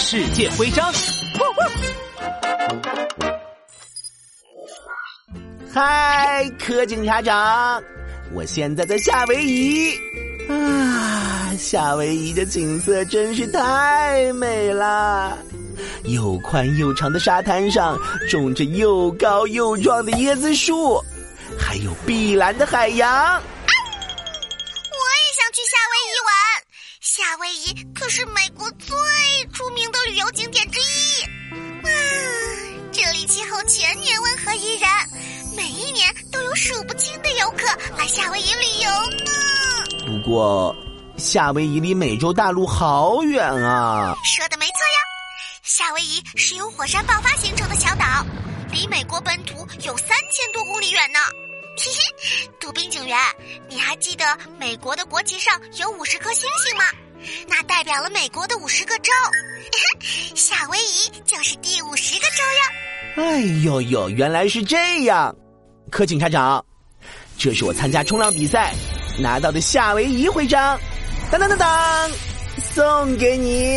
世界徽章。嗨，柯警察长，我现在在夏威夷啊，夏威夷的景色真是太美了。又宽又长的沙滩上种着又高又壮的椰子树，还有碧蓝的海洋。啊、我也想去夏威夷玩，夏威夷可是美国最全年温和宜人。每一年都有数不清的游客来夏威夷旅游呢。不过，夏威夷离美洲大陆好远啊！说的没错呀，夏威夷是由火山爆发形成的小岛，离美国本土有三千多公里远呢。嘿嘿，杜宾警员，你还记得美国的国旗上有五十颗星星吗？那代表了美国的五十个州，夏威夷就是第五十个州呀。哎呦呦，原来是这样！柯警察长，这是我参加冲浪比赛拿到的夏威夷徽章，当当当当，送给你。